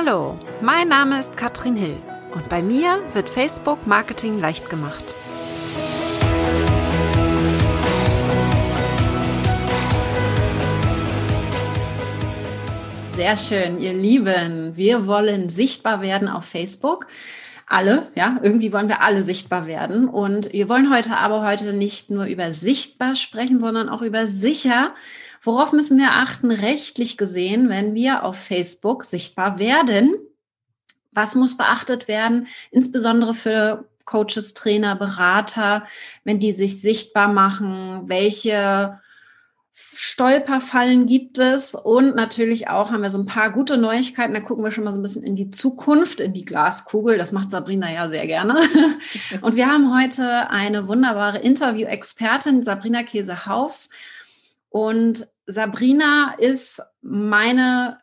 Hallo, mein Name ist Katrin Hill und bei mir wird Facebook Marketing leicht gemacht. Sehr schön, ihr Lieben. Wir wollen sichtbar werden auf Facebook. Alle, ja, irgendwie wollen wir alle sichtbar werden. Und wir wollen heute aber heute nicht nur über sichtbar sprechen, sondern auch über sicher. Worauf müssen wir achten, rechtlich gesehen, wenn wir auf Facebook sichtbar werden? Was muss beachtet werden, insbesondere für Coaches, Trainer, Berater, wenn die sich sichtbar machen? Welche Stolperfallen gibt es und natürlich auch haben wir so ein paar gute Neuigkeiten. Da gucken wir schon mal so ein bisschen in die Zukunft, in die Glaskugel. Das macht Sabrina ja sehr gerne. Und wir haben heute eine wunderbare Interview-Expertin, Sabrina Käse-Haufs. Und Sabrina ist meine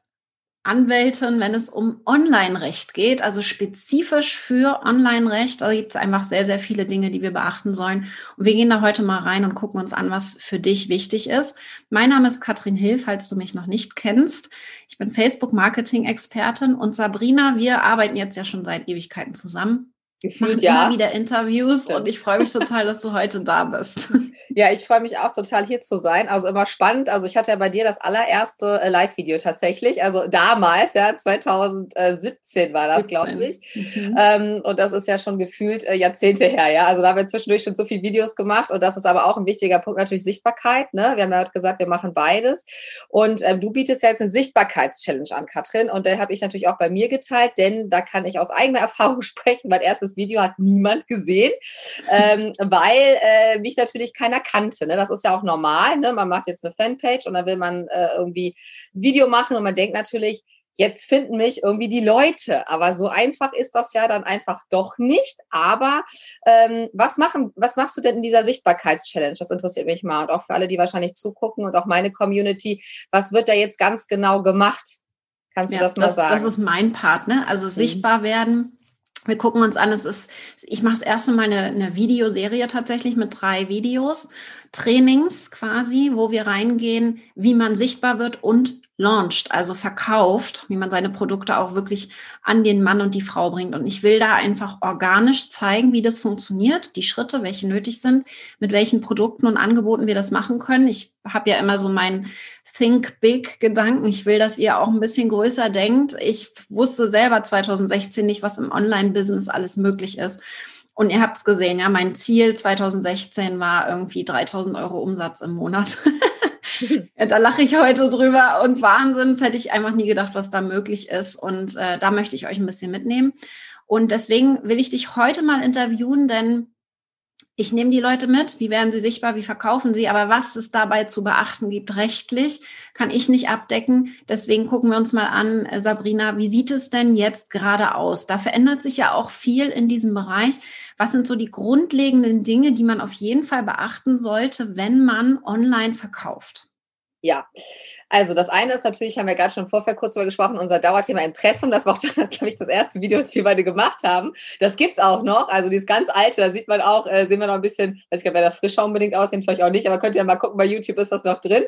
Anwältin, wenn es um Online-Recht geht, also spezifisch für Online-Recht. Da gibt es einfach sehr, sehr viele Dinge, die wir beachten sollen. Und wir gehen da heute mal rein und gucken uns an, was für dich wichtig ist. Mein Name ist Katrin Hill, falls du mich noch nicht kennst. Ich bin Facebook-Marketing-Expertin und Sabrina, wir arbeiten jetzt ja schon seit Ewigkeiten zusammen. Gefühlt, ja. immer wieder Interviews Stimmt. und ich freue mich total, dass du heute da bist. Ja, ich freue mich auch total hier zu sein. Also immer spannend. Also ich hatte ja bei dir das allererste äh, Live-Video tatsächlich. Also damals, ja, 2017 war das, glaube ich. Mhm. Ähm, und das ist ja schon gefühlt äh, Jahrzehnte her, ja. Also da haben wir zwischendurch schon so viele Videos gemacht und das ist aber auch ein wichtiger Punkt, natürlich Sichtbarkeit. Ne? Wir haben ja heute gesagt, wir machen beides. Und ähm, du bietest ja jetzt eine Sichtbarkeitschallenge an, Katrin. Und da habe ich natürlich auch bei mir geteilt, denn da kann ich aus eigener Erfahrung sprechen. Mein erstes Video hat niemand gesehen, ähm, weil äh, mich natürlich keiner kannte. Ne? Das ist ja auch normal. Ne? Man macht jetzt eine Fanpage und dann will man äh, irgendwie ein Video machen und man denkt natürlich, jetzt finden mich irgendwie die Leute. Aber so einfach ist das ja dann einfach doch nicht. Aber ähm, was machen, was machst du denn in dieser Sichtbarkeitschallenge? Das interessiert mich mal. Und auch für alle, die wahrscheinlich zugucken und auch meine Community, was wird da jetzt ganz genau gemacht? Kannst du ja, das mal das, sagen? Das ist mein Part, ne? Also mhm. sichtbar werden wir gucken uns an, es ist, ich mache das erste Mal eine, eine Videoserie tatsächlich mit drei Videos, Trainings quasi, wo wir reingehen, wie man sichtbar wird und launcht, also verkauft, wie man seine Produkte auch wirklich an den Mann und die Frau bringt. Und ich will da einfach organisch zeigen, wie das funktioniert, die Schritte, welche nötig sind, mit welchen Produkten und Angeboten wir das machen können. Ich habe ja immer so meinen Think Big Gedanken. Ich will, dass ihr auch ein bisschen größer denkt. Ich wusste selber 2016 nicht, was im Online-Business alles möglich ist. Und ihr habt es gesehen, ja, mein Ziel 2016 war irgendwie 3000 Euro Umsatz im Monat. ja, da lache ich heute drüber und Wahnsinn, das hätte ich einfach nie gedacht, was da möglich ist. Und äh, da möchte ich euch ein bisschen mitnehmen. Und deswegen will ich dich heute mal interviewen, denn ich nehme die Leute mit, wie werden sie sichtbar, wie verkaufen sie, aber was es dabei zu beachten gibt rechtlich, kann ich nicht abdecken. Deswegen gucken wir uns mal an, äh, Sabrina, wie sieht es denn jetzt gerade aus? Da verändert sich ja auch viel in diesem Bereich. Was sind so die grundlegenden Dinge, die man auf jeden Fall beachten sollte, wenn man online verkauft? Ja, also das eine ist natürlich, haben wir gerade schon vorher kurz darüber gesprochen, unser Dauerthema Impressum. Das war auch damals, glaube ich, das erste Video, das wir beide gemacht haben. Das gibt es auch noch. Also dieses ganz alte, da sieht man auch, äh, sehen wir noch ein bisschen, weiß ich, ob wir da frischer unbedingt aussehen, vielleicht auch nicht, aber könnt ihr mal gucken, bei YouTube ist das noch drin.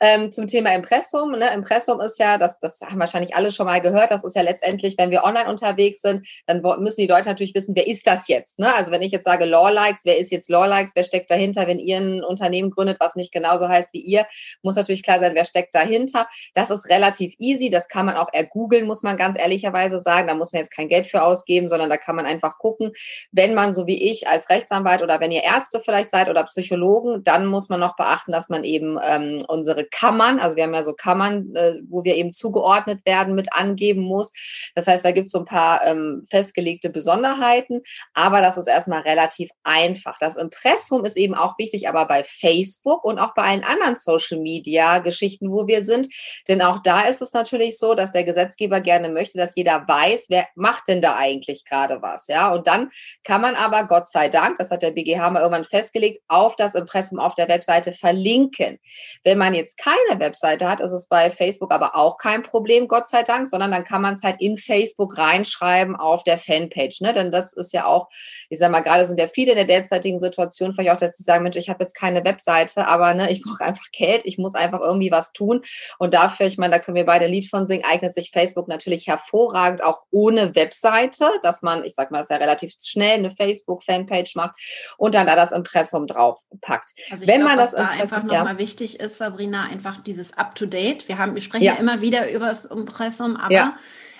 Ähm, zum Thema Impressum. Ne? Impressum ist ja, das, das haben wahrscheinlich alle schon mal gehört, das ist ja letztendlich, wenn wir online unterwegs sind, dann müssen die Leute natürlich wissen, wer ist das jetzt? Ne? Also wenn ich jetzt sage Law-Likes, wer ist jetzt Law-Likes, wer steckt dahinter? Wenn ihr ein Unternehmen gründet, was nicht genauso heißt wie ihr, muss natürlich klar sein, wer steckt dahinter dahinter. Das ist relativ easy. Das kann man auch ergoogeln, muss man ganz ehrlicherweise sagen. Da muss man jetzt kein Geld für ausgeben, sondern da kann man einfach gucken. Wenn man so wie ich als Rechtsanwalt oder wenn ihr Ärzte vielleicht seid oder Psychologen, dann muss man noch beachten, dass man eben ähm, unsere Kammern, also wir haben ja so Kammern, äh, wo wir eben zugeordnet werden, mit angeben muss. Das heißt, da gibt es so ein paar ähm, festgelegte Besonderheiten, aber das ist erstmal relativ einfach. Das Impressum ist eben auch wichtig, aber bei Facebook und auch bei allen anderen Social Media Geschichten, wo wir sind. Denn auch da ist es natürlich so, dass der Gesetzgeber gerne möchte, dass jeder weiß, wer macht denn da eigentlich gerade was. Ja, und dann kann man aber, Gott sei Dank, das hat der BGH mal irgendwann festgelegt, auf das Impressum auf der Webseite verlinken. Wenn man jetzt keine Webseite hat, ist es bei Facebook aber auch kein Problem, Gott sei Dank, sondern dann kann man es halt in Facebook reinschreiben auf der Fanpage. Ne? Denn das ist ja auch, ich sag mal, gerade sind ja viele in der derzeitigen Situation vielleicht auch, dass sie sagen, Mensch, ich habe jetzt keine Webseite, aber ne, ich brauche einfach Geld, ich muss einfach einfach irgendwie was tun. Und dafür, ich meine, da können wir beide ein Lied von singen, eignet sich Facebook natürlich hervorragend, auch ohne Webseite, dass man, ich sag mal, es ja relativ schnell eine Facebook-Fanpage macht und dann da das Impressum drauf packt. Also Wenn glaub, man das da einfach nochmal ja. wichtig ist, Sabrina, einfach dieses Up-to-Date. Wir haben, wir sprechen ja, ja immer wieder über das Impressum, aber ja.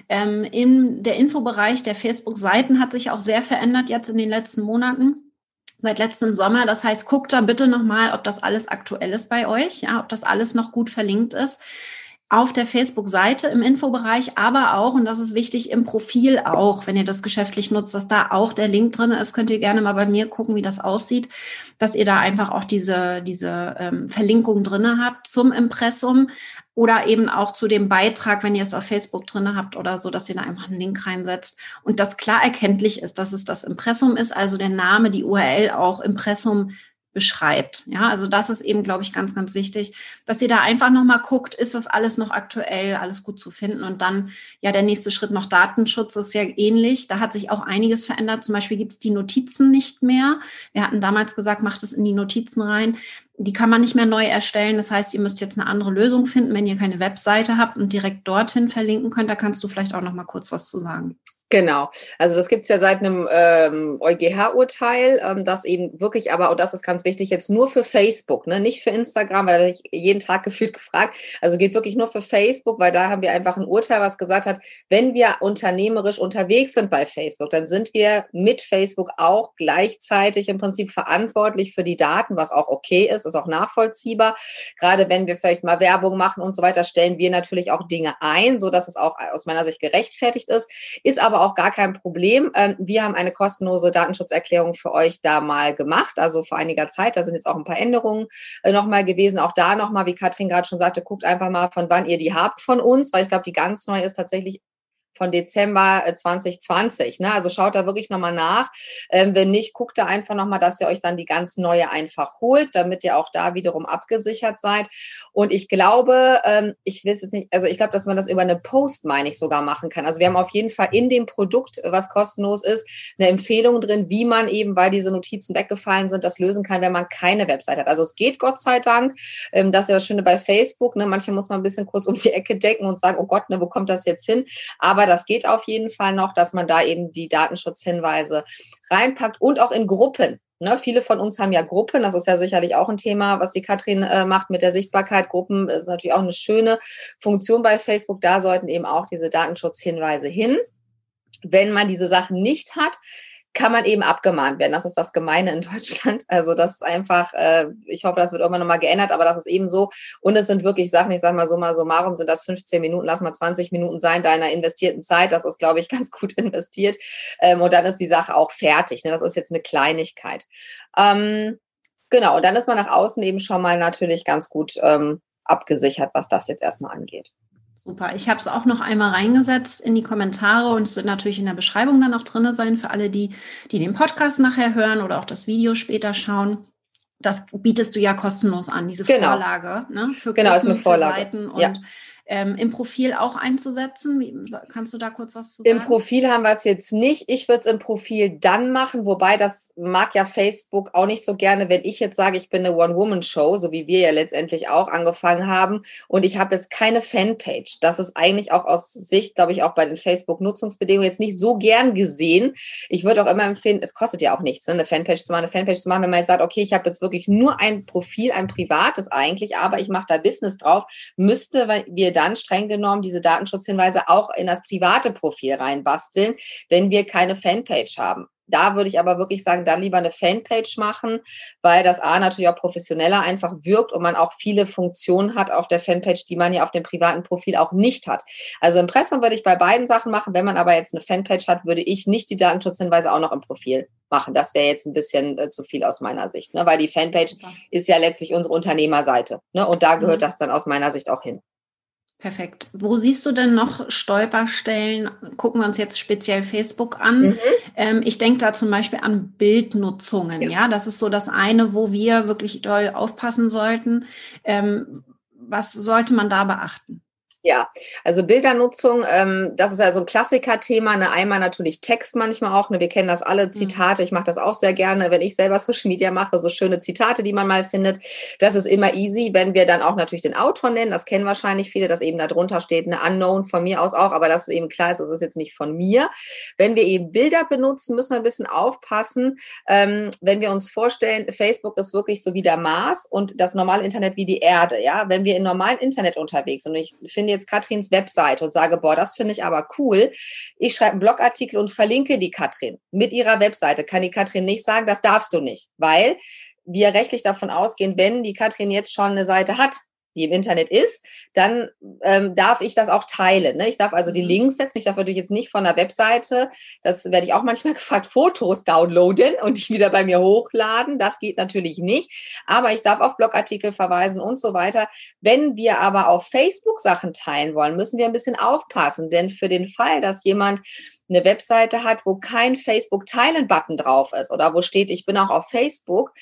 ähm, in der Infobereich der Facebook-Seiten hat sich auch sehr verändert jetzt in den letzten Monaten seit letztem Sommer. Das heißt, guckt da bitte nochmal, ob das alles aktuell ist bei euch, ja, ob das alles noch gut verlinkt ist auf der Facebook-Seite im Infobereich, aber auch, und das ist wichtig, im Profil auch, wenn ihr das geschäftlich nutzt, dass da auch der Link drin ist, könnt ihr gerne mal bei mir gucken, wie das aussieht, dass ihr da einfach auch diese, diese ähm, Verlinkung drinne habt zum Impressum oder eben auch zu dem Beitrag, wenn ihr es auf Facebook drinne habt oder so, dass ihr da einfach einen Link reinsetzt und das klar erkenntlich ist, dass es das Impressum ist, also der Name, die URL auch Impressum beschreibt. Ja, also das ist eben, glaube ich, ganz, ganz wichtig, dass ihr da einfach nochmal guckt, ist das alles noch aktuell, alles gut zu finden und dann, ja, der nächste Schritt noch Datenschutz ist ja ähnlich. Da hat sich auch einiges verändert. Zum Beispiel gibt es die Notizen nicht mehr. Wir hatten damals gesagt, macht es in die Notizen rein. Die kann man nicht mehr neu erstellen. Das heißt, ihr müsst jetzt eine andere Lösung finden, wenn ihr keine Webseite habt und direkt dorthin verlinken könnt. Da kannst du vielleicht auch noch mal kurz was zu sagen. Genau, also das gibt es ja seit einem ähm, EuGH-Urteil, ähm, das eben wirklich aber, und das ist ganz wichtig, jetzt nur für Facebook, ne? nicht für Instagram, weil da ich jeden Tag gefühlt gefragt, also geht wirklich nur für Facebook, weil da haben wir einfach ein Urteil, was gesagt hat, wenn wir unternehmerisch unterwegs sind bei Facebook, dann sind wir mit Facebook auch gleichzeitig im Prinzip verantwortlich für die Daten, was auch okay ist, ist auch nachvollziehbar. Gerade wenn wir vielleicht mal Werbung machen und so weiter, stellen wir natürlich auch Dinge ein, so dass es auch aus meiner Sicht gerechtfertigt ist, ist aber aber auch gar kein Problem. Ähm, wir haben eine kostenlose Datenschutzerklärung für euch da mal gemacht, also vor einiger Zeit. Da sind jetzt auch ein paar Änderungen äh, nochmal gewesen. Auch da nochmal, wie Katrin gerade schon sagte, guckt einfach mal, von wann ihr die habt von uns, weil ich glaube, die ganz neue ist tatsächlich von Dezember 2020. Äh, ne? Also schaut da wirklich nochmal nach. Ähm, wenn nicht, guckt da einfach nochmal, dass ihr euch dann die ganz neue einfach holt, damit ihr auch da wiederum abgesichert seid. Und ich glaube, ähm, ich weiß es nicht, also ich glaube, dass man das über eine Post, meine ich, sogar machen kann. Also wir haben auf jeden Fall in dem Produkt, was kostenlos ist, eine Empfehlung drin, wie man eben, weil diese Notizen weggefallen sind, das lösen kann, wenn man keine Website hat. Also es geht Gott sei Dank. Ähm, das ist ja das Schöne bei Facebook. Ne? Manchmal muss man ein bisschen kurz um die Ecke decken und sagen, oh Gott, ne, wo kommt das jetzt hin? Aber das geht auf jeden Fall noch, dass man da eben die Datenschutzhinweise reinpackt und auch in Gruppen. Ne, viele von uns haben ja Gruppen, das ist ja sicherlich auch ein Thema, was die Katrin äh, macht mit der Sichtbarkeit. Gruppen ist natürlich auch eine schöne Funktion bei Facebook. Da sollten eben auch diese Datenschutzhinweise hin. Wenn man diese Sachen nicht hat, kann man eben abgemahnt werden. Das ist das Gemeine in Deutschland. Also das ist einfach, äh, ich hoffe, das wird irgendwann nochmal geändert, aber das ist eben so. Und es sind wirklich Sachen, ich sage mal so, warum sind das 15 Minuten, lass mal 20 Minuten sein deiner investierten Zeit. Das ist, glaube ich, ganz gut investiert. Ähm, und dann ist die Sache auch fertig. Ne? Das ist jetzt eine Kleinigkeit. Ähm, genau, und dann ist man nach außen eben schon mal natürlich ganz gut ähm, abgesichert, was das jetzt erstmal angeht. Super. Ich habe es auch noch einmal reingesetzt in die Kommentare und es wird natürlich in der Beschreibung dann auch drin sein für alle, die, die den Podcast nachher hören oder auch das Video später schauen. Das bietest du ja kostenlos an, diese genau. Vorlage ne? für genau, Gruppen, ist eine Vorlage. für Seiten und ja ähm, im Profil auch einzusetzen? Wie, kannst du da kurz was zu sagen? Im Profil haben wir es jetzt nicht. Ich würde es im Profil dann machen, wobei das mag ja Facebook auch nicht so gerne, wenn ich jetzt sage, ich bin eine One-Woman-Show, so wie wir ja letztendlich auch angefangen haben und ich habe jetzt keine Fanpage. Das ist eigentlich auch aus Sicht, glaube ich, auch bei den Facebook-Nutzungsbedingungen jetzt nicht so gern gesehen. Ich würde auch immer empfehlen, es kostet ja auch nichts, ne, eine Fanpage zu machen, eine Fanpage zu machen, wenn man jetzt sagt, okay, ich habe jetzt wirklich nur ein Profil, ein privates eigentlich, aber ich mache da Business drauf, müsste, weil wir dann streng genommen diese Datenschutzhinweise auch in das private Profil reinbasteln, wenn wir keine Fanpage haben. Da würde ich aber wirklich sagen, dann lieber eine Fanpage machen, weil das A natürlich auch professioneller einfach wirkt und man auch viele Funktionen hat auf der Fanpage, die man ja auf dem privaten Profil auch nicht hat. Also Impressum würde ich bei beiden Sachen machen. Wenn man aber jetzt eine Fanpage hat, würde ich nicht die Datenschutzhinweise auch noch im Profil machen. Das wäre jetzt ein bisschen äh, zu viel aus meiner Sicht, ne? weil die Fanpage ist ja letztlich unsere Unternehmerseite. Ne? Und da gehört mhm. das dann aus meiner Sicht auch hin. Perfekt. Wo siehst du denn noch Stolperstellen? Gucken wir uns jetzt speziell Facebook an. Mhm. Ähm, ich denke da zum Beispiel an Bildnutzungen. Ja. ja. das ist so das eine, wo wir wirklich doll aufpassen sollten. Ähm, was sollte man da beachten? Ja, also Bildernutzung, ähm, das ist ja so ein Klassiker-Thema. Ne? Einmal natürlich Text manchmal auch. Ne? Wir kennen das alle, mhm. Zitate. Ich mache das auch sehr gerne, wenn ich selber Social Media mache, so schöne Zitate, die man mal findet. Das ist immer easy, wenn wir dann auch natürlich den Autor nennen. Das kennen wahrscheinlich viele, dass eben da drunter steht, eine Unknown von mir aus auch, aber das ist eben klar, das ist jetzt nicht von mir. Wenn wir eben Bilder benutzen, müssen wir ein bisschen aufpassen. Ähm, wenn wir uns vorstellen, Facebook ist wirklich so wie der Mars und das normale Internet wie die Erde. Ja, wenn wir in normalen Internet unterwegs sind und ich finde jetzt Katrins Website und sage, boah, das finde ich aber cool. Ich schreibe einen Blogartikel und verlinke die Katrin mit ihrer Webseite. Kann die Katrin nicht sagen, das darfst du nicht, weil wir rechtlich davon ausgehen, wenn die Katrin jetzt schon eine Seite hat, die im Internet ist, dann ähm, darf ich das auch teilen. Ne? Ich darf also die mhm. Links setzen. Ich darf natürlich jetzt nicht von der Webseite, das werde ich auch manchmal gefragt, Fotos downloaden und die wieder bei mir hochladen. Das geht natürlich nicht. Aber ich darf auf Blogartikel verweisen und so weiter. Wenn wir aber auf Facebook Sachen teilen wollen, müssen wir ein bisschen aufpassen. Denn für den Fall, dass jemand eine Webseite hat, wo kein Facebook-Teilen-Button drauf ist oder wo steht, ich bin auch auf Facebook,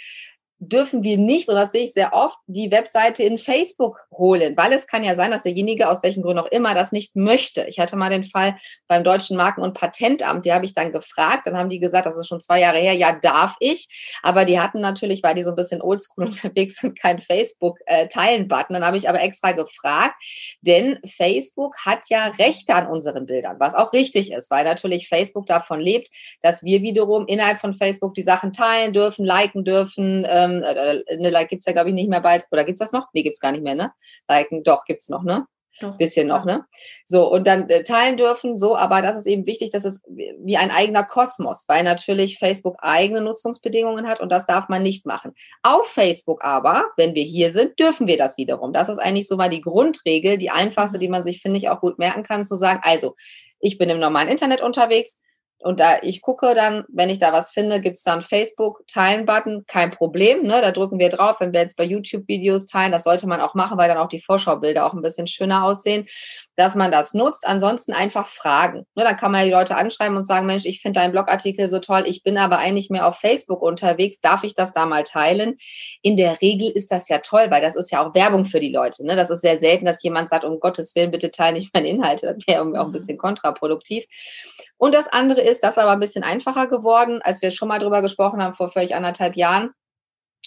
dürfen wir nicht, und das sehe ich sehr oft, die Webseite in Facebook holen, weil es kann ja sein, dass derjenige aus welchen Gründen auch immer das nicht möchte. Ich hatte mal den Fall beim Deutschen Marken- und Patentamt, die habe ich dann gefragt, dann haben die gesagt, das ist schon zwei Jahre her, ja, darf ich, aber die hatten natürlich, weil die so ein bisschen oldschool unterwegs sind, keinen Facebook-Teilen-Button. Dann habe ich aber extra gefragt, denn Facebook hat ja Rechte an unseren Bildern, was auch richtig ist, weil natürlich Facebook davon lebt, dass wir wiederum innerhalb von Facebook die Sachen teilen dürfen, liken dürfen, äh, ähm, äh, eine Like gibt es ja, glaube ich, nicht mehr bald. Oder gibt es das noch? Nee, gibt es gar nicht mehr, ne? Liken, doch, gibt es noch, ne? Doch, bisschen noch, ne? So, und dann äh, teilen dürfen, so, aber das ist eben wichtig, dass es wie ein eigener Kosmos, weil natürlich Facebook eigene Nutzungsbedingungen hat und das darf man nicht machen. Auf Facebook aber, wenn wir hier sind, dürfen wir das wiederum. Das ist eigentlich so mal die Grundregel, die einfachste, die man sich, finde ich, auch gut merken kann, zu sagen, also, ich bin im normalen Internet unterwegs, und da ich gucke dann, wenn ich da was finde, gibt es dann Facebook-Teilen-Button, kein Problem. Ne? Da drücken wir drauf, wenn wir jetzt bei YouTube Videos teilen, das sollte man auch machen, weil dann auch die Vorschaubilder auch ein bisschen schöner aussehen dass man das nutzt. Ansonsten einfach fragen. Ne, dann kann man die Leute anschreiben und sagen, Mensch, ich finde deinen Blogartikel so toll, ich bin aber eigentlich mehr auf Facebook unterwegs, darf ich das da mal teilen? In der Regel ist das ja toll, weil das ist ja auch Werbung für die Leute. Ne? Das ist sehr selten, dass jemand sagt, um Gottes Willen, bitte teile nicht meine Inhalte. Das wäre irgendwie auch ein mhm. bisschen kontraproduktiv. Und das andere ist, das ist aber ein bisschen einfacher geworden, als wir schon mal drüber gesprochen haben vor vielleicht anderthalb Jahren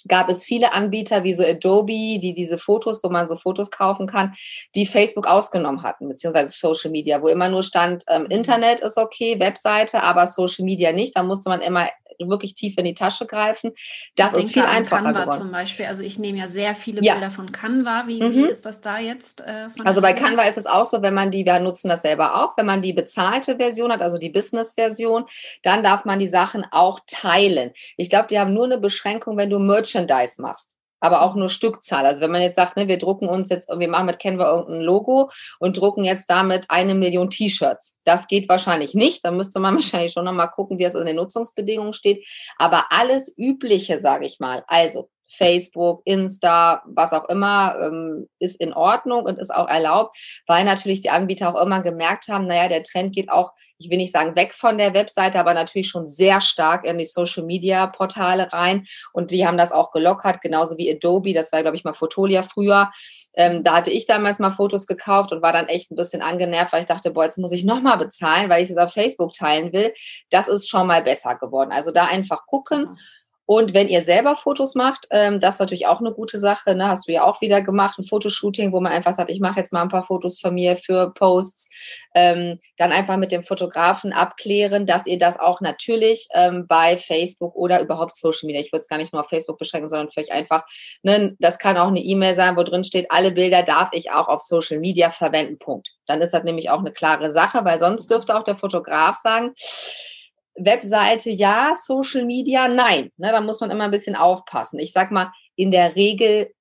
gab es viele Anbieter wie so Adobe, die diese Fotos, wo man so Fotos kaufen kann, die Facebook ausgenommen hatten, beziehungsweise Social Media, wo immer nur stand, ähm, mhm. Internet ist okay, Webseite, aber Social Media nicht. Da musste man immer wirklich tief in die Tasche greifen. Das ich ist viel einfacher Canva geworden. zum Beispiel. Also ich nehme ja sehr viele ja. Bilder von Canva. Wie, mhm. wie, ist das da jetzt? Äh, also bei Canva ist es auch so, wenn man die, wir nutzen das selber auch, wenn man die bezahlte Version hat, also die Business-Version, dann darf man die Sachen auch teilen. Ich glaube, die haben nur eine Beschränkung, wenn du Merchandise machst aber auch nur Stückzahl. Also wenn man jetzt sagt, ne, wir drucken uns jetzt, wir machen mit Canva irgendein Logo und drucken jetzt damit eine Million T-Shirts. Das geht wahrscheinlich nicht. Da müsste man wahrscheinlich schon nochmal gucken, wie es in den Nutzungsbedingungen steht. Aber alles Übliche, sage ich mal, also Facebook, Insta, was auch immer, ähm, ist in Ordnung und ist auch erlaubt, weil natürlich die Anbieter auch immer gemerkt haben, naja, der Trend geht auch ich will nicht sagen weg von der Webseite, aber natürlich schon sehr stark in die Social Media Portale rein. Und die haben das auch gelockert, genauso wie Adobe. Das war, glaube ich, mal Fotolia früher. Ähm, da hatte ich damals mal Fotos gekauft und war dann echt ein bisschen angenervt, weil ich dachte, boah, jetzt muss ich nochmal bezahlen, weil ich es auf Facebook teilen will. Das ist schon mal besser geworden. Also da einfach gucken. Und wenn ihr selber Fotos macht, ähm, das ist natürlich auch eine gute Sache. Ne? Hast du ja auch wieder gemacht, ein Fotoshooting, wo man einfach sagt, ich mache jetzt mal ein paar Fotos von mir für Posts. Ähm, dann einfach mit dem Fotografen abklären, dass ihr das auch natürlich ähm, bei Facebook oder überhaupt Social Media, ich würde es gar nicht nur auf Facebook beschränken, sondern vielleicht einfach, ne, das kann auch eine E-Mail sein, wo drin steht, alle Bilder darf ich auch auf Social Media verwenden. Punkt. Dann ist das nämlich auch eine klare Sache, weil sonst dürfte auch der Fotograf sagen, Webseite ja, Social Media nein. Ne, da muss man immer ein bisschen aufpassen. Ich sag mal, in der Regel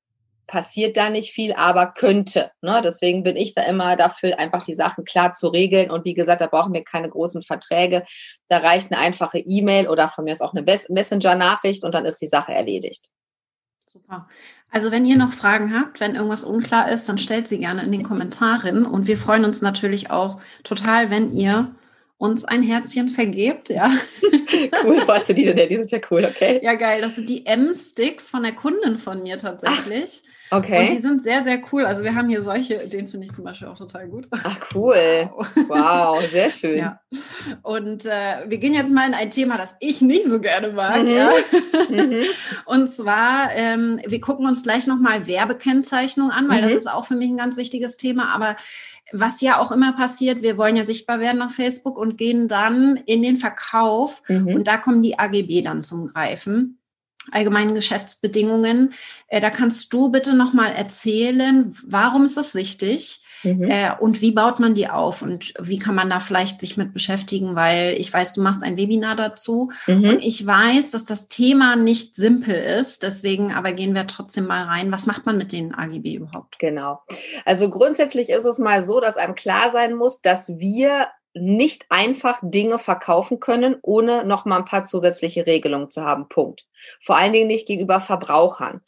passiert da nicht viel, aber könnte. Ne? Deswegen bin ich da immer dafür, einfach die Sachen klar zu regeln. Und wie gesagt, da brauchen wir keine großen Verträge. Da reicht eine einfache E-Mail oder von mir ist auch eine Messenger-Nachricht und dann ist die Sache erledigt. Super. Also wenn ihr noch Fragen habt, wenn irgendwas unklar ist, dann stellt sie gerne in den Kommentaren. Und wir freuen uns natürlich auch total, wenn ihr uns ein Herzchen vergebt, ja. cool, wo hast du die denn? Die sind ja cool, okay. Ja, geil. Das sind die M-Sticks von der Kundin von mir tatsächlich. Ach. Okay. Und die sind sehr, sehr cool. Also wir haben hier solche, den finde ich zum Beispiel auch total gut. Ach cool. Wow, wow sehr schön. Ja. Und äh, wir gehen jetzt mal in ein Thema, das ich nicht so gerne mag. Mhm. Ja. Mhm. Und zwar, ähm, wir gucken uns gleich nochmal Werbekennzeichnung an, weil mhm. das ist auch für mich ein ganz wichtiges Thema. Aber was ja auch immer passiert, wir wollen ja sichtbar werden auf Facebook und gehen dann in den Verkauf mhm. und da kommen die AGB dann zum Greifen allgemeinen Geschäftsbedingungen. Äh, da kannst du bitte nochmal erzählen, warum ist das wichtig mhm. äh, und wie baut man die auf und wie kann man da vielleicht sich mit beschäftigen, weil ich weiß, du machst ein Webinar dazu mhm. und ich weiß, dass das Thema nicht simpel ist. Deswegen aber gehen wir trotzdem mal rein. Was macht man mit den AGB überhaupt? Genau. Also grundsätzlich ist es mal so, dass einem klar sein muss, dass wir nicht einfach Dinge verkaufen können, ohne noch mal ein paar zusätzliche Regelungen zu haben. Punkt. Vor allen Dingen nicht gegenüber Verbrauchern.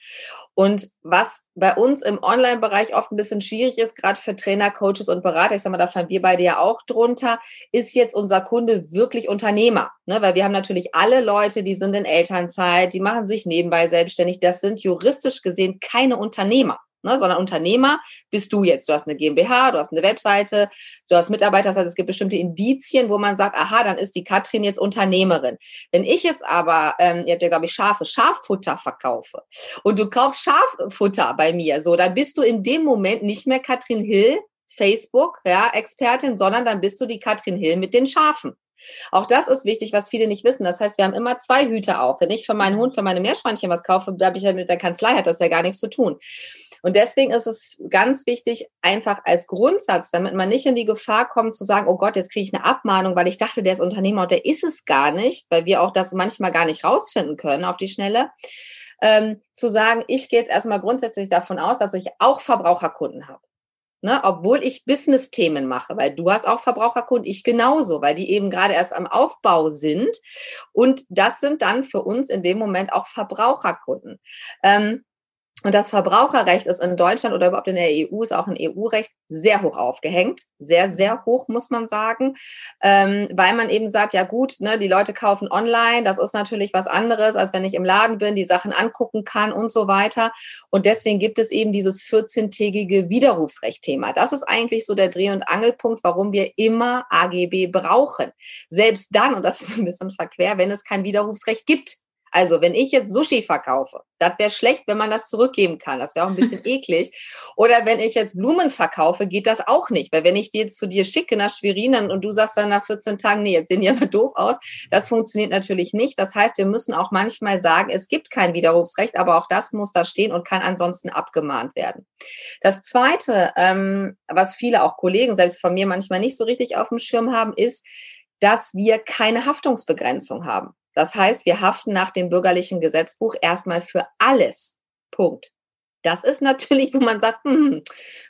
Und was bei uns im Online-Bereich oft ein bisschen schwierig ist, gerade für Trainer, Coaches und Berater, ich sage mal, da fallen wir beide ja auch drunter, ist jetzt unser Kunde wirklich Unternehmer? Ne? Weil wir haben natürlich alle Leute, die sind in Elternzeit, die machen sich nebenbei selbstständig. Das sind juristisch gesehen keine Unternehmer ne, sondern Unternehmer bist du jetzt. Du hast eine GmbH, du hast eine Webseite, du hast Mitarbeiter, das heißt, es gibt bestimmte Indizien, wo man sagt, aha, dann ist die Katrin jetzt Unternehmerin. Wenn ich jetzt aber, ähm, ihr habt ja, glaube ich, Schafe, Schaffutter verkaufe und du kaufst Schaffutter bei mir, so, dann bist du in dem Moment nicht mehr Katrin Hill, Facebook, ja, Expertin, sondern dann bist du die Katrin Hill mit den Schafen. Auch das ist wichtig, was viele nicht wissen. Das heißt, wir haben immer zwei Hüte auf. Wenn ich für meinen Hund, für meine Meerschweinchen was kaufe, habe ich ja mit der Kanzlei, hat das ja gar nichts zu tun. Und deswegen ist es ganz wichtig, einfach als Grundsatz, damit man nicht in die Gefahr kommt zu sagen, oh Gott, jetzt kriege ich eine Abmahnung, weil ich dachte, der ist Unternehmer und der ist es gar nicht, weil wir auch das manchmal gar nicht rausfinden können auf die Schnelle. Ähm, zu sagen, ich gehe jetzt erstmal grundsätzlich davon aus, dass ich auch Verbraucherkunden habe. Ne, obwohl ich Business-Themen mache, weil du hast auch Verbraucherkunden, ich genauso, weil die eben gerade erst am Aufbau sind. Und das sind dann für uns in dem Moment auch Verbraucherkunden. Ähm, und das Verbraucherrecht ist in Deutschland oder überhaupt in der EU, ist auch ein EU-Recht, sehr hoch aufgehängt. Sehr, sehr hoch, muss man sagen. Ähm, weil man eben sagt, ja gut, ne, die Leute kaufen online, das ist natürlich was anderes, als wenn ich im Laden bin, die Sachen angucken kann und so weiter. Und deswegen gibt es eben dieses 14-tägige Widerrufsrecht-Thema. Das ist eigentlich so der Dreh- und Angelpunkt, warum wir immer AGB brauchen. Selbst dann, und das ist ein bisschen verquer, wenn es kein Widerrufsrecht gibt. Also, wenn ich jetzt Sushi verkaufe, das wäre schlecht, wenn man das zurückgeben kann. Das wäre auch ein bisschen eklig. Oder wenn ich jetzt Blumen verkaufe, geht das auch nicht. Weil wenn ich die jetzt zu dir schicke nach Schwerin und du sagst dann nach 14 Tagen, nee, jetzt sehen die aber doof aus, das funktioniert natürlich nicht. Das heißt, wir müssen auch manchmal sagen, es gibt kein Widerrufsrecht, aber auch das muss da stehen und kann ansonsten abgemahnt werden. Das Zweite, ähm, was viele auch Kollegen, selbst von mir manchmal nicht so richtig auf dem Schirm haben, ist, dass wir keine Haftungsbegrenzung haben. Das heißt, wir haften nach dem bürgerlichen Gesetzbuch erstmal für alles. Punkt. Das ist natürlich, wo man sagt, hm,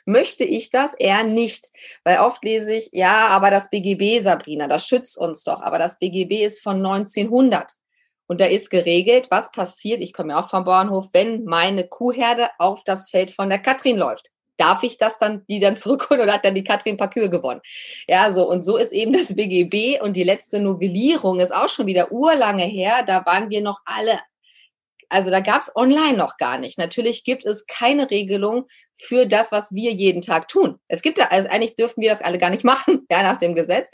möchte ich das eher nicht? Weil oft lese ich, ja, aber das BGB, Sabrina, das schützt uns doch. Aber das BGB ist von 1900. Und da ist geregelt, was passiert, ich komme ja auch vom Bauernhof, wenn meine Kuhherde auf das Feld von der Katrin läuft darf ich das dann, die dann zurückholen oder hat dann die Katrin Parkür gewonnen? Ja, so und so ist eben das BGB und die letzte Novellierung ist auch schon wieder urlange her. Da waren wir noch alle, also da gab es online noch gar nicht. Natürlich gibt es keine Regelung für das, was wir jeden Tag tun. Es gibt da, also eigentlich dürften wir das alle gar nicht machen, ja, nach dem Gesetz.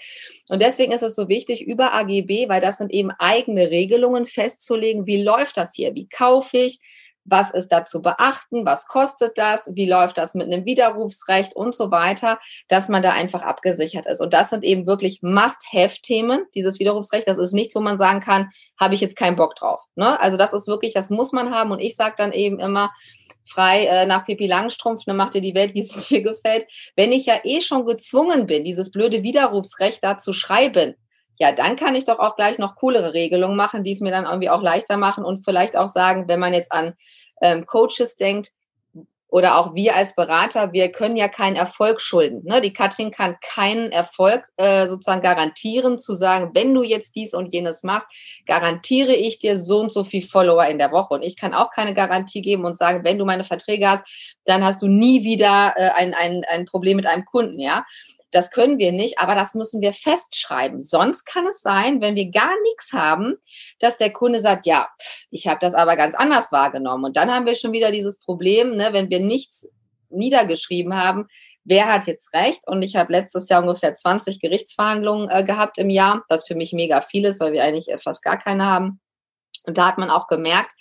Und deswegen ist es so wichtig, über AGB, weil das sind eben eigene Regelungen festzulegen. Wie läuft das hier? Wie kaufe ich? Was ist da zu beachten, was kostet das, wie läuft das mit einem Widerrufsrecht und so weiter, dass man da einfach abgesichert ist. Und das sind eben wirklich Must-Have-Themen, dieses Widerrufsrecht. Das ist nichts, wo man sagen kann, habe ich jetzt keinen Bock drauf. Ne? Also das ist wirklich, das muss man haben. Und ich sage dann eben immer, frei äh, nach Pippi Langstrumpf, ne, macht dir die Welt, wie es dir gefällt. Wenn ich ja eh schon gezwungen bin, dieses blöde Widerrufsrecht da zu schreiben, ja, dann kann ich doch auch gleich noch coolere Regelungen machen, die es mir dann irgendwie auch leichter machen und vielleicht auch sagen, wenn man jetzt an ähm, Coaches denkt oder auch wir als Berater, wir können ja keinen Erfolg schulden. Ne? Die Katrin kann keinen Erfolg äh, sozusagen garantieren, zu sagen, wenn du jetzt dies und jenes machst, garantiere ich dir so und so viel Follower in der Woche. Und ich kann auch keine Garantie geben und sagen, wenn du meine Verträge hast, dann hast du nie wieder äh, ein, ein, ein Problem mit einem Kunden, ja. Das können wir nicht, aber das müssen wir festschreiben. Sonst kann es sein, wenn wir gar nichts haben, dass der Kunde sagt, ja, ich habe das aber ganz anders wahrgenommen. Und dann haben wir schon wieder dieses Problem, ne, wenn wir nichts niedergeschrieben haben, wer hat jetzt recht? Und ich habe letztes Jahr ungefähr 20 Gerichtsverhandlungen äh, gehabt im Jahr, was für mich mega viel ist, weil wir eigentlich äh, fast gar keine haben. Und da hat man auch gemerkt,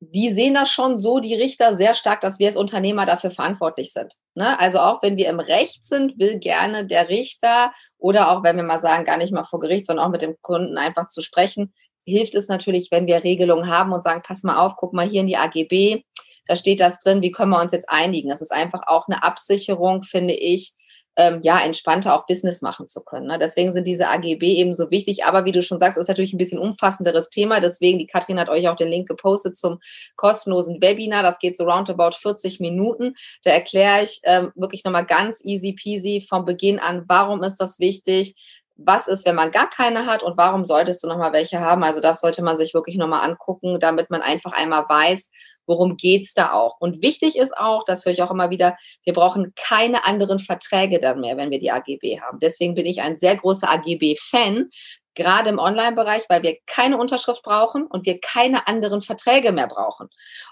die sehen das schon so, die Richter, sehr stark, dass wir als Unternehmer dafür verantwortlich sind. Ne? Also auch wenn wir im Recht sind, will gerne der Richter oder auch wenn wir mal sagen, gar nicht mal vor Gericht, sondern auch mit dem Kunden einfach zu sprechen, hilft es natürlich, wenn wir Regelungen haben und sagen, pass mal auf, guck mal hier in die AGB, da steht das drin, wie können wir uns jetzt einigen? Das ist einfach auch eine Absicherung, finde ich, ähm, ja, entspannter auch Business machen zu können. Ne? Deswegen sind diese AGB eben so wichtig. Aber wie du schon sagst, ist natürlich ein bisschen umfassenderes Thema. Deswegen, die Katrin hat euch auch den Link gepostet zum kostenlosen Webinar. Das geht so roundabout 40 Minuten. Da erkläre ich ähm, wirklich nochmal ganz easy peasy vom Beginn an, warum ist das wichtig, was ist, wenn man gar keine hat und warum solltest du nochmal welche haben. Also das sollte man sich wirklich nochmal angucken, damit man einfach einmal weiß, worum geht's da auch. Und wichtig ist auch, das höre ich auch immer wieder, wir brauchen keine anderen Verträge dann mehr, wenn wir die AGB haben. Deswegen bin ich ein sehr großer AGB-Fan, gerade im Online-Bereich, weil wir keine Unterschrift brauchen und wir keine anderen Verträge mehr brauchen.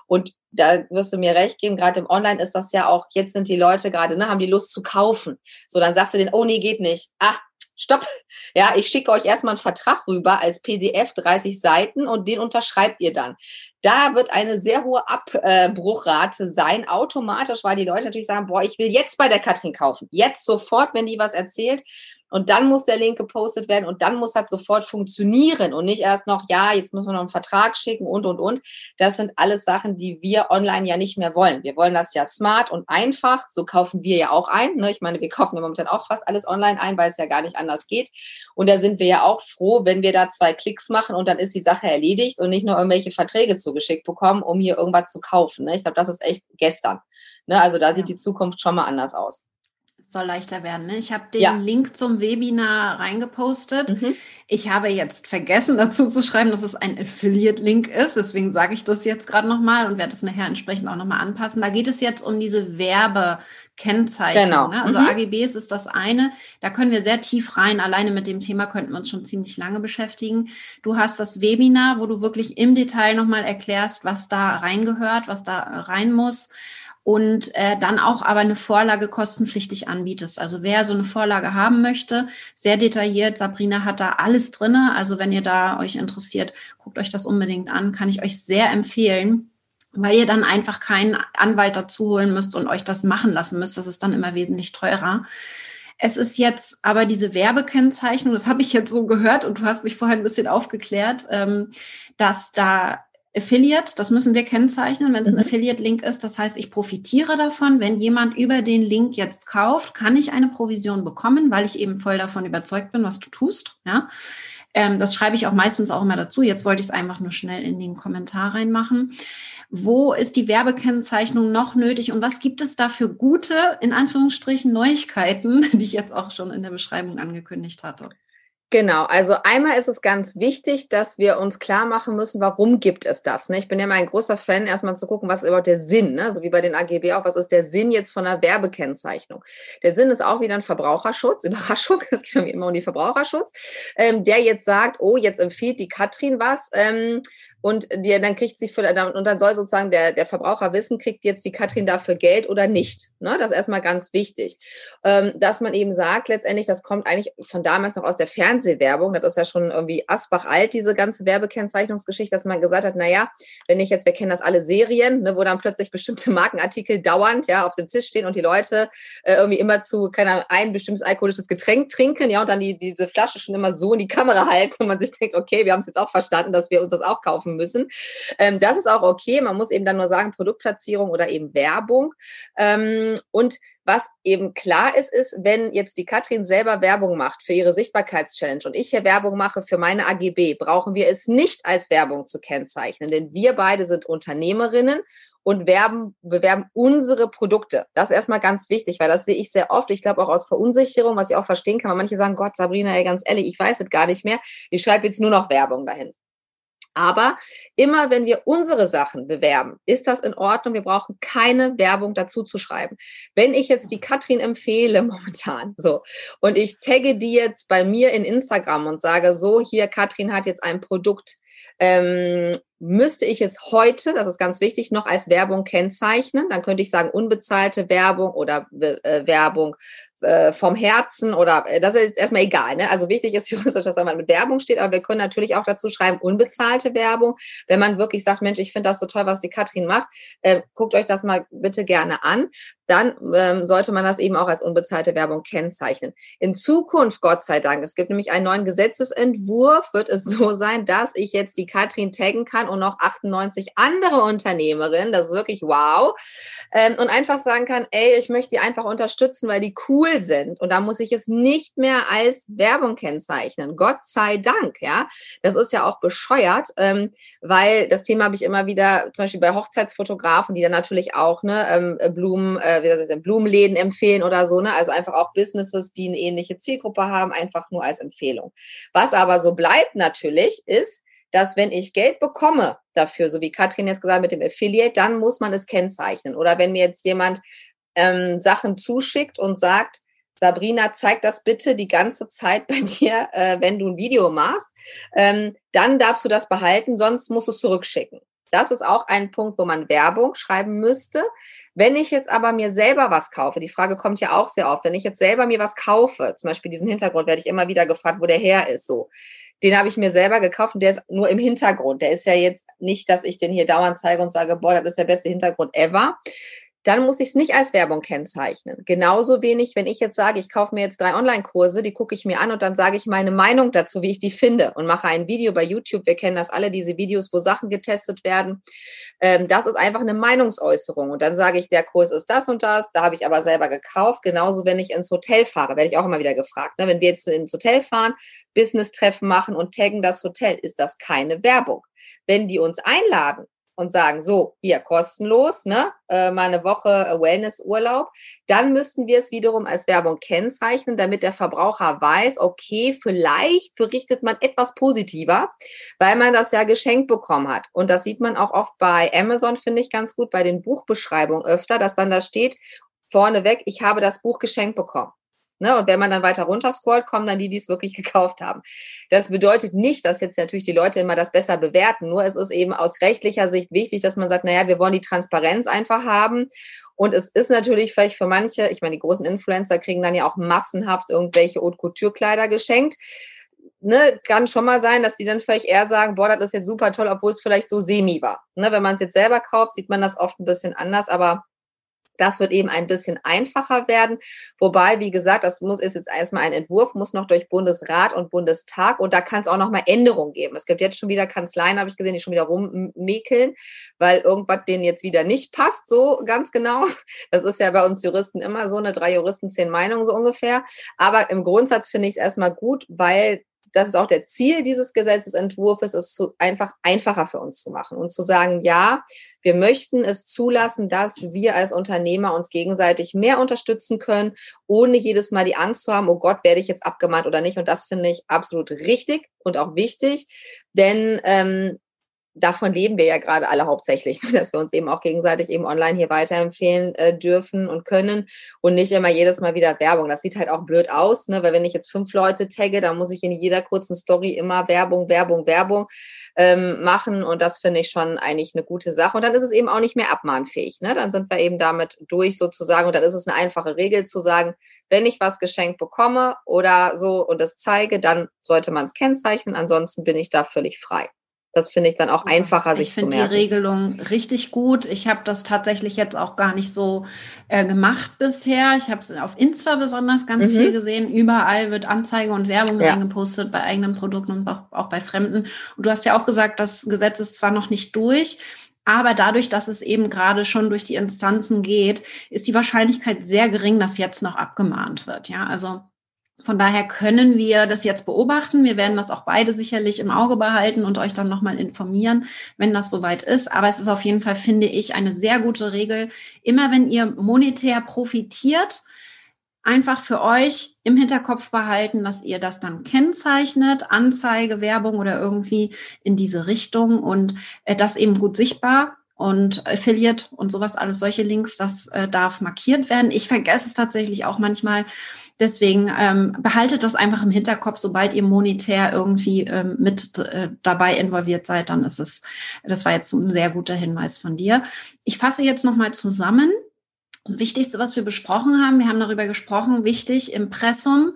Und da wirst du mir recht geben, gerade im Online ist das ja auch, jetzt sind die Leute gerade, ne, haben die Lust zu kaufen. So, dann sagst du denen, oh nee, geht nicht. Ah, stopp. Ja, ich schicke euch erstmal einen Vertrag rüber als PDF, 30 Seiten und den unterschreibt ihr dann. Da wird eine sehr hohe Abbruchrate sein, automatisch, weil die Leute natürlich sagen, boah, ich will jetzt bei der Katrin kaufen. Jetzt sofort, wenn die was erzählt. Und dann muss der Link gepostet werden und dann muss das sofort funktionieren und nicht erst noch, ja, jetzt müssen wir noch einen Vertrag schicken und, und, und. Das sind alles Sachen, die wir online ja nicht mehr wollen. Wir wollen das ja smart und einfach. So kaufen wir ja auch ein. Ne? Ich meine, wir kaufen ja momentan auch fast alles online ein, weil es ja gar nicht anders geht. Und da sind wir ja auch froh, wenn wir da zwei Klicks machen und dann ist die Sache erledigt und nicht nur irgendwelche Verträge zugeschickt bekommen, um hier irgendwas zu kaufen. Ne? Ich glaube, das ist echt gestern. Ne? Also da sieht die Zukunft schon mal anders aus soll leichter werden. Ne? Ich habe den ja. Link zum Webinar reingepostet. Mhm. Ich habe jetzt vergessen dazu zu schreiben, dass es ein Affiliate-Link ist. Deswegen sage ich das jetzt gerade nochmal und werde es nachher entsprechend auch nochmal anpassen. Da geht es jetzt um diese Werbekennzeichnung. Genau. Ne? Also mhm. AGBs ist das eine. Da können wir sehr tief rein. Alleine mit dem Thema könnten wir uns schon ziemlich lange beschäftigen. Du hast das Webinar, wo du wirklich im Detail nochmal erklärst, was da reingehört, was da rein muss und äh, dann auch aber eine Vorlage kostenpflichtig anbietest. Also wer so eine Vorlage haben möchte, sehr detailliert, Sabrina hat da alles drinne. Also wenn ihr da euch interessiert, guckt euch das unbedingt an, kann ich euch sehr empfehlen weil ihr dann einfach keinen Anwalt dazu holen müsst und euch das machen lassen müsst. Das ist dann immer wesentlich teurer. Es ist jetzt aber diese Werbekennzeichnung, das habe ich jetzt so gehört und du hast mich vorher ein bisschen aufgeklärt, ähm, dass da Affiliate, das müssen wir kennzeichnen, wenn es ein mhm. Affiliate-Link ist. Das heißt, ich profitiere davon. Wenn jemand über den Link jetzt kauft, kann ich eine Provision bekommen, weil ich eben voll davon überzeugt bin, was du tust. Ja. Ähm, das schreibe ich auch meistens auch immer dazu. Jetzt wollte ich es einfach nur schnell in den Kommentar reinmachen. Wo ist die Werbekennzeichnung noch nötig und was gibt es da für gute, in Anführungsstrichen, Neuigkeiten, die ich jetzt auch schon in der Beschreibung angekündigt hatte? Genau, also einmal ist es ganz wichtig, dass wir uns klar machen müssen, warum gibt es das. Ne? Ich bin ja mal ein großer Fan, erstmal zu gucken, was ist überhaupt der Sinn, ne? so wie bei den AGB auch, was ist der Sinn jetzt von einer Werbekennzeichnung. Der Sinn ist auch wieder ein Verbraucherschutz, Überraschung, es geht schon wie immer um den Verbraucherschutz, ähm, der jetzt sagt, oh, jetzt empfiehlt die Katrin was, ähm, und die, dann kriegt sie für, und dann soll sozusagen der, der Verbraucher wissen, kriegt jetzt die Katrin dafür Geld oder nicht. Ne? Das ist erstmal ganz wichtig. Ähm, dass man eben sagt, letztendlich, das kommt eigentlich von damals noch aus der Fernsehwerbung, das ist ja schon irgendwie Asbach alt, diese ganze Werbekennzeichnungsgeschichte, dass man gesagt hat, naja, wenn ich jetzt, wir kennen das alle Serien, ne, wo dann plötzlich bestimmte Markenartikel dauernd ja auf dem Tisch stehen und die Leute äh, irgendwie immer zu, keine Ahnung, ein bestimmtes alkoholisches Getränk trinken, ja, und dann die, diese Flasche schon immer so in die Kamera halten und man sich denkt, okay, wir haben es jetzt auch verstanden, dass wir uns das auch kaufen müssen. Ähm, das ist auch okay. Man muss eben dann nur sagen, Produktplatzierung oder eben Werbung. Ähm, und was eben klar ist, ist, wenn jetzt die Katrin selber Werbung macht für ihre Sichtbarkeitschallenge und ich hier Werbung mache für meine AGB, brauchen wir es nicht als Werbung zu kennzeichnen, denn wir beide sind Unternehmerinnen und werben, bewerben unsere Produkte. Das ist erstmal ganz wichtig, weil das sehe ich sehr oft. Ich glaube auch aus Verunsicherung, was ich auch verstehen kann, weil manche sagen, Gott, Sabrina, ganz ehrlich, ich weiß es gar nicht mehr. Ich schreibe jetzt nur noch Werbung dahin. Aber immer wenn wir unsere Sachen bewerben, ist das in Ordnung. Wir brauchen keine Werbung dazu zu schreiben. Wenn ich jetzt die Katrin empfehle momentan, so, und ich tagge die jetzt bei mir in Instagram und sage, so, hier, Katrin hat jetzt ein Produkt, ähm, müsste ich es heute, das ist ganz wichtig, noch als Werbung kennzeichnen. Dann könnte ich sagen, unbezahlte Werbung oder äh, Werbung äh, vom Herzen oder äh, das ist erstmal egal. Ne? Also wichtig ist juristisch, dass man mit Werbung steht, aber wir können natürlich auch dazu schreiben, unbezahlte Werbung. Wenn man wirklich sagt, Mensch, ich finde das so toll, was die Katrin macht, äh, guckt euch das mal bitte gerne an. Dann ähm, sollte man das eben auch als unbezahlte Werbung kennzeichnen. In Zukunft, Gott sei Dank, es gibt nämlich einen neuen Gesetzesentwurf, wird es so sein, dass ich jetzt die Katrin taggen kann und noch 98 andere Unternehmerinnen. Das ist wirklich wow. Ähm, und einfach sagen kann, ey, ich möchte die einfach unterstützen, weil die cool sind. Und da muss ich es nicht mehr als Werbung kennzeichnen. Gott sei Dank, ja. Das ist ja auch bescheuert, ähm, weil das Thema habe ich immer wieder, zum Beispiel bei Hochzeitsfotografen, die dann natürlich auch ne, ähm, Blumen, äh, wie das ist, Blumenläden empfehlen oder so, ne? Also einfach auch Businesses, die eine ähnliche Zielgruppe haben, einfach nur als Empfehlung. Was aber so bleibt natürlich, ist, dass wenn ich Geld bekomme dafür, so wie Katrin jetzt gesagt mit dem Affiliate, dann muss man es kennzeichnen. Oder wenn mir jetzt jemand ähm, Sachen zuschickt und sagt, Sabrina, zeig das bitte die ganze Zeit bei dir, äh, wenn du ein Video machst. Ähm, dann darfst du das behalten, sonst musst du es zurückschicken. Das ist auch ein Punkt, wo man Werbung schreiben müsste. Wenn ich jetzt aber mir selber was kaufe, die Frage kommt ja auch sehr oft, wenn ich jetzt selber mir was kaufe, zum Beispiel diesen Hintergrund werde ich immer wieder gefragt, wo der her ist, so. Den habe ich mir selber gekauft und der ist nur im Hintergrund. Der ist ja jetzt nicht, dass ich den hier dauernd zeige und sage, boah, das ist der beste Hintergrund ever dann muss ich es nicht als Werbung kennzeichnen. Genauso wenig, wenn ich jetzt sage, ich kaufe mir jetzt drei Online-Kurse, die gucke ich mir an und dann sage ich meine Meinung dazu, wie ich die finde und mache ein Video bei YouTube. Wir kennen das alle, diese Videos, wo Sachen getestet werden. Ähm, das ist einfach eine Meinungsäußerung. Und dann sage ich, der Kurs ist das und das, da habe ich aber selber gekauft. Genauso, wenn ich ins Hotel fahre, werde ich auch immer wieder gefragt. Ne? Wenn wir jetzt ins Hotel fahren, Business-Treffen machen und taggen das Hotel, ist das keine Werbung. Wenn die uns einladen, und sagen, so, hier kostenlos, ne, äh, mal eine Woche Wellness-Urlaub, dann müssten wir es wiederum als Werbung kennzeichnen, damit der Verbraucher weiß, okay, vielleicht berichtet man etwas positiver, weil man das ja geschenkt bekommen hat. Und das sieht man auch oft bei Amazon, finde ich ganz gut, bei den Buchbeschreibungen öfter, dass dann da steht, vorneweg, ich habe das Buch geschenkt bekommen. Ne? Und wenn man dann weiter runter scrollt, kommen dann die, die es wirklich gekauft haben. Das bedeutet nicht, dass jetzt natürlich die Leute immer das besser bewerten. Nur es ist eben aus rechtlicher Sicht wichtig, dass man sagt, naja, wir wollen die Transparenz einfach haben. Und es ist natürlich vielleicht für manche, ich meine, die großen Influencer kriegen dann ja auch massenhaft irgendwelche Haute Couture-Kleider geschenkt. Ne, kann schon mal sein, dass die dann vielleicht eher sagen, boah, das ist jetzt super toll, obwohl es vielleicht so semi war. Ne, wenn man es jetzt selber kauft, sieht man das oft ein bisschen anders, aber das wird eben ein bisschen einfacher werden. Wobei, wie gesagt, das muss, ist jetzt erstmal ein Entwurf, muss noch durch Bundesrat und Bundestag und da kann es auch noch mal Änderungen geben. Es gibt jetzt schon wieder Kanzleien, habe ich gesehen, die schon wieder rummäkeln, weil irgendwas denen jetzt wieder nicht passt, so ganz genau. Das ist ja bei uns Juristen immer so, eine drei Juristen, zehn Meinungen so ungefähr. Aber im Grundsatz finde ich es erstmal gut, weil das ist auch der Ziel dieses Gesetzesentwurfs, es zu, einfach einfacher für uns zu machen und zu sagen, ja, wir möchten es zulassen, dass wir als Unternehmer uns gegenseitig mehr unterstützen können, ohne jedes Mal die Angst zu haben, oh Gott, werde ich jetzt abgemahnt oder nicht. Und das finde ich absolut richtig und auch wichtig, denn ähm, davon leben wir ja gerade alle hauptsächlich, dass wir uns eben auch gegenseitig eben online hier weiterempfehlen äh, dürfen und können und nicht immer jedes Mal wieder Werbung. Das sieht halt auch blöd aus, ne? weil wenn ich jetzt fünf Leute tagge, dann muss ich in jeder kurzen Story immer Werbung, Werbung, Werbung ähm, machen und das finde ich schon eigentlich eine gute Sache. Und dann ist es eben auch nicht mehr abmahnfähig. Ne? Dann sind wir eben damit durch sozusagen und dann ist es eine einfache Regel zu sagen, wenn ich was geschenkt bekomme oder so und es zeige, dann sollte man es kennzeichnen. Ansonsten bin ich da völlig frei. Das finde ich dann auch einfacher, sich zu merken. Ich finde die Regelung richtig gut. Ich habe das tatsächlich jetzt auch gar nicht so äh, gemacht bisher. Ich habe es auf Insta besonders ganz mhm. viel gesehen. Überall wird Anzeige und Werbung ja. reingepostet bei eigenen Produkten und auch, auch bei Fremden. Und du hast ja auch gesagt, das Gesetz ist zwar noch nicht durch, aber dadurch, dass es eben gerade schon durch die Instanzen geht, ist die Wahrscheinlichkeit sehr gering, dass jetzt noch abgemahnt wird. Ja, also von daher können wir das jetzt beobachten. Wir werden das auch beide sicherlich im Auge behalten und euch dann nochmal informieren, wenn das soweit ist. Aber es ist auf jeden Fall, finde ich, eine sehr gute Regel. Immer wenn ihr monetär profitiert, einfach für euch im Hinterkopf behalten, dass ihr das dann kennzeichnet, Anzeige, Werbung oder irgendwie in diese Richtung und äh, das eben gut sichtbar und Affiliate und sowas, alles solche Links, das äh, darf markiert werden. Ich vergesse es tatsächlich auch manchmal. Deswegen ähm, behaltet das einfach im Hinterkopf, sobald ihr monetär irgendwie ähm, mit äh, dabei involviert seid, dann ist es, das war jetzt ein sehr guter Hinweis von dir. Ich fasse jetzt nochmal zusammen. Das Wichtigste, was wir besprochen haben, wir haben darüber gesprochen, wichtig, Impressum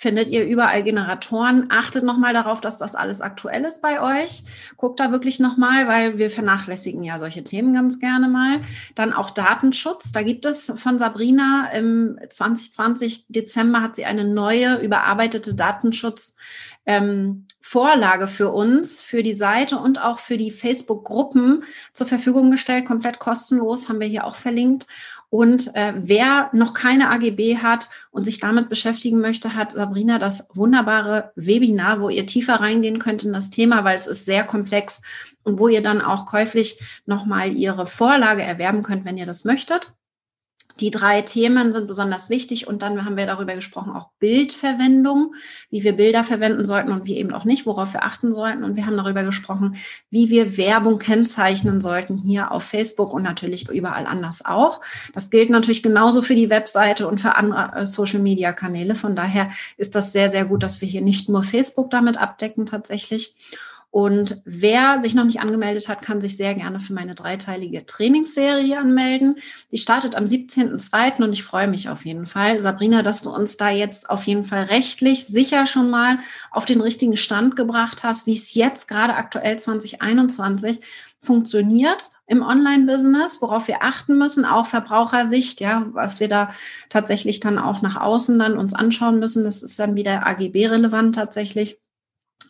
findet ihr überall Generatoren. Achtet nochmal darauf, dass das alles aktuell ist bei euch. Guckt da wirklich nochmal, weil wir vernachlässigen ja solche Themen ganz gerne mal. Dann auch Datenschutz. Da gibt es von Sabrina im 2020 Dezember hat sie eine neue überarbeitete Datenschutz ähm, Vorlage für uns, für die Seite und auch für die Facebook-Gruppen zur Verfügung gestellt, komplett kostenlos, haben wir hier auch verlinkt. Und äh, wer noch keine AGB hat und sich damit beschäftigen möchte, hat Sabrina das wunderbare Webinar, wo ihr tiefer reingehen könnt in das Thema, weil es ist sehr komplex und wo ihr dann auch käuflich nochmal ihre Vorlage erwerben könnt, wenn ihr das möchtet. Die drei Themen sind besonders wichtig und dann haben wir darüber gesprochen, auch Bildverwendung, wie wir Bilder verwenden sollten und wie eben auch nicht, worauf wir achten sollten. Und wir haben darüber gesprochen, wie wir Werbung kennzeichnen sollten hier auf Facebook und natürlich überall anders auch. Das gilt natürlich genauso für die Webseite und für andere äh, Social-Media-Kanäle. Von daher ist das sehr, sehr gut, dass wir hier nicht nur Facebook damit abdecken tatsächlich. Und wer sich noch nicht angemeldet hat, kann sich sehr gerne für meine dreiteilige Trainingsserie anmelden. Die startet am 17.02. und ich freue mich auf jeden Fall, Sabrina, dass du uns da jetzt auf jeden Fall rechtlich sicher schon mal auf den richtigen Stand gebracht hast, wie es jetzt gerade aktuell 2021 funktioniert im Online-Business, worauf wir achten müssen, auch Verbrauchersicht, ja, was wir da tatsächlich dann auch nach außen dann uns anschauen müssen. Das ist dann wieder AGB-relevant tatsächlich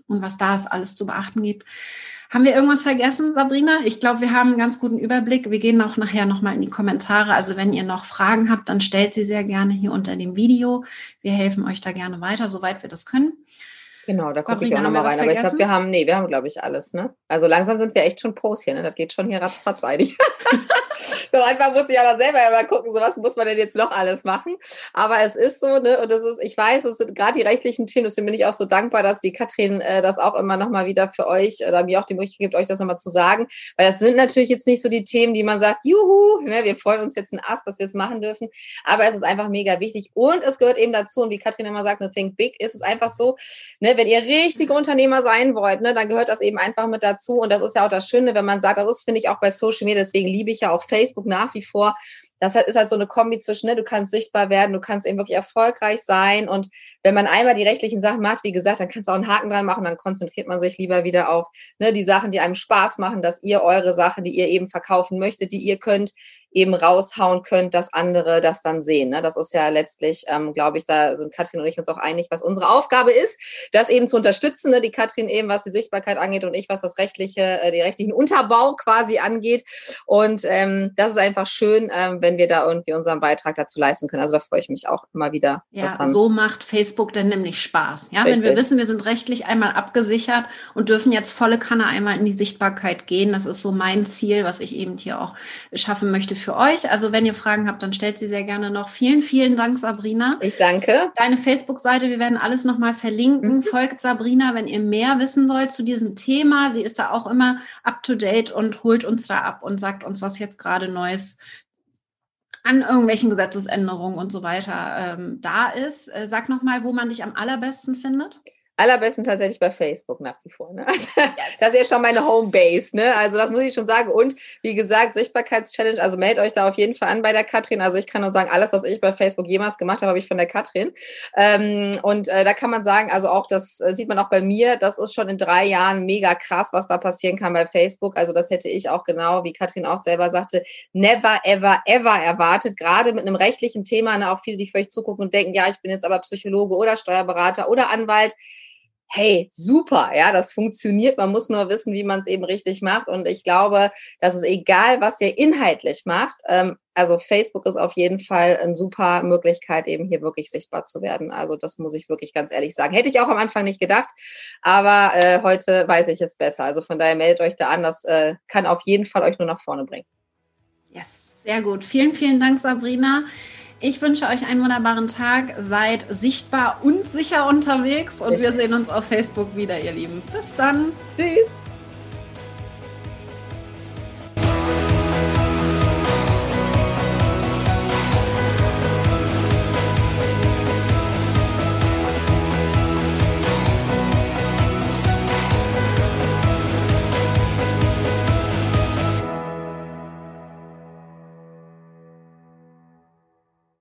und was da es alles zu beachten gibt. Haben wir irgendwas vergessen, Sabrina? Ich glaube, wir haben einen ganz guten Überblick. Wir gehen auch nachher nochmal in die Kommentare. Also wenn ihr noch Fragen habt, dann stellt sie sehr gerne hier unter dem Video. Wir helfen euch da gerne weiter, soweit wir das können. Genau, da gucke ich auch nochmal rein. Aber ich glaube, wir haben, nee, wir haben, glaube ich, alles, ne? Also langsam sind wir echt schon Pros hier, ne? Das geht schon hier ratzfatz einig. so einfach muss ich ja noch selber mal gucken, so was muss man denn jetzt noch alles machen. Aber es ist so, ne, und das ist, ich weiß, es sind gerade die rechtlichen Themen, deswegen bin ich auch so dankbar, dass die Katrin äh, das auch immer nochmal wieder für euch oder mir auch die Möglichkeit gibt, euch das nochmal zu sagen. Weil das sind natürlich jetzt nicht so die Themen, die man sagt, juhu, ne, wir freuen uns jetzt ein Ast, dass wir es machen dürfen. Aber es ist einfach mega wichtig. Und es gehört eben dazu, und wie Katrin immer sagt, ne, think big, ist es einfach so, ne, wenn ihr richtige Unternehmer sein wollt, ne, dann gehört das eben einfach mit dazu. Und das ist ja auch das Schöne, wenn man sagt, das ist, finde ich, auch bei Social Media, deswegen liebe ich ja auch Facebook nach wie vor. Das ist halt so eine Kombi zwischen, ne, du kannst sichtbar werden, du kannst eben wirklich erfolgreich sein. Und wenn man einmal die rechtlichen Sachen macht, wie gesagt, dann kannst du auch einen Haken dran machen, dann konzentriert man sich lieber wieder auf ne, die Sachen, die einem Spaß machen, dass ihr eure Sachen, die ihr eben verkaufen möchtet, die ihr könnt, eben raushauen könnt, dass andere das dann sehen. Ne? Das ist ja letztlich, ähm, glaube ich, da sind Katrin und ich uns auch einig, was unsere Aufgabe ist, das eben zu unterstützen. Ne? Die Katrin eben, was die Sichtbarkeit angeht und ich, was das rechtliche, äh, die rechtlichen Unterbau quasi angeht. Und ähm, das ist einfach schön, ähm, wenn wir da irgendwie unseren Beitrag dazu leisten können. Also da freue ich mich auch immer wieder. Ja, so macht Facebook dann nämlich Spaß. Ja, Richtig. wenn wir wissen, wir sind rechtlich einmal abgesichert und dürfen jetzt volle Kanne einmal in die Sichtbarkeit gehen. Das ist so mein Ziel, was ich eben hier auch schaffen möchte für euch. Also wenn ihr Fragen habt, dann stellt sie sehr gerne noch. Vielen, vielen Dank, Sabrina. Ich danke. Deine Facebook-Seite, wir werden alles nochmal verlinken. Mhm. Folgt Sabrina, wenn ihr mehr wissen wollt zu diesem Thema. Sie ist da auch immer up-to-date und holt uns da ab und sagt uns, was jetzt gerade Neues an irgendwelchen Gesetzesänderungen und so weiter ähm, da ist. Äh, sag nochmal, wo man dich am allerbesten findet. Allerbesten tatsächlich bei Facebook nach wie vor. Ne? Also. Das ist ja schon meine Homebase. Ne? Also das muss ich schon sagen. Und wie gesagt, Sichtbarkeitschallenge, also meldet euch da auf jeden Fall an bei der Katrin. Also ich kann nur sagen, alles, was ich bei Facebook jemals gemacht habe, habe ich von der Katrin. Ähm, und äh, da kann man sagen, also auch das äh, sieht man auch bei mir, das ist schon in drei Jahren mega krass, was da passieren kann bei Facebook. Also das hätte ich auch genau, wie Katrin auch selber sagte, never, ever, ever erwartet. Gerade mit einem rechtlichen Thema, ne, auch viele, die vielleicht zugucken und denken, ja, ich bin jetzt aber Psychologe oder Steuerberater oder Anwalt hey, super, ja, das funktioniert. Man muss nur wissen, wie man es eben richtig macht. Und ich glaube, dass es egal, was ihr inhaltlich macht, ähm, also Facebook ist auf jeden Fall eine super Möglichkeit, eben hier wirklich sichtbar zu werden. Also das muss ich wirklich ganz ehrlich sagen. Hätte ich auch am Anfang nicht gedacht, aber äh, heute weiß ich es besser. Also von daher meldet euch da an. Das äh, kann auf jeden Fall euch nur nach vorne bringen. Yes, sehr gut. Vielen, vielen Dank, Sabrina. Ich wünsche euch einen wunderbaren Tag. Seid sichtbar und sicher unterwegs und wir sehen uns auf Facebook wieder, ihr Lieben. Bis dann. Tschüss.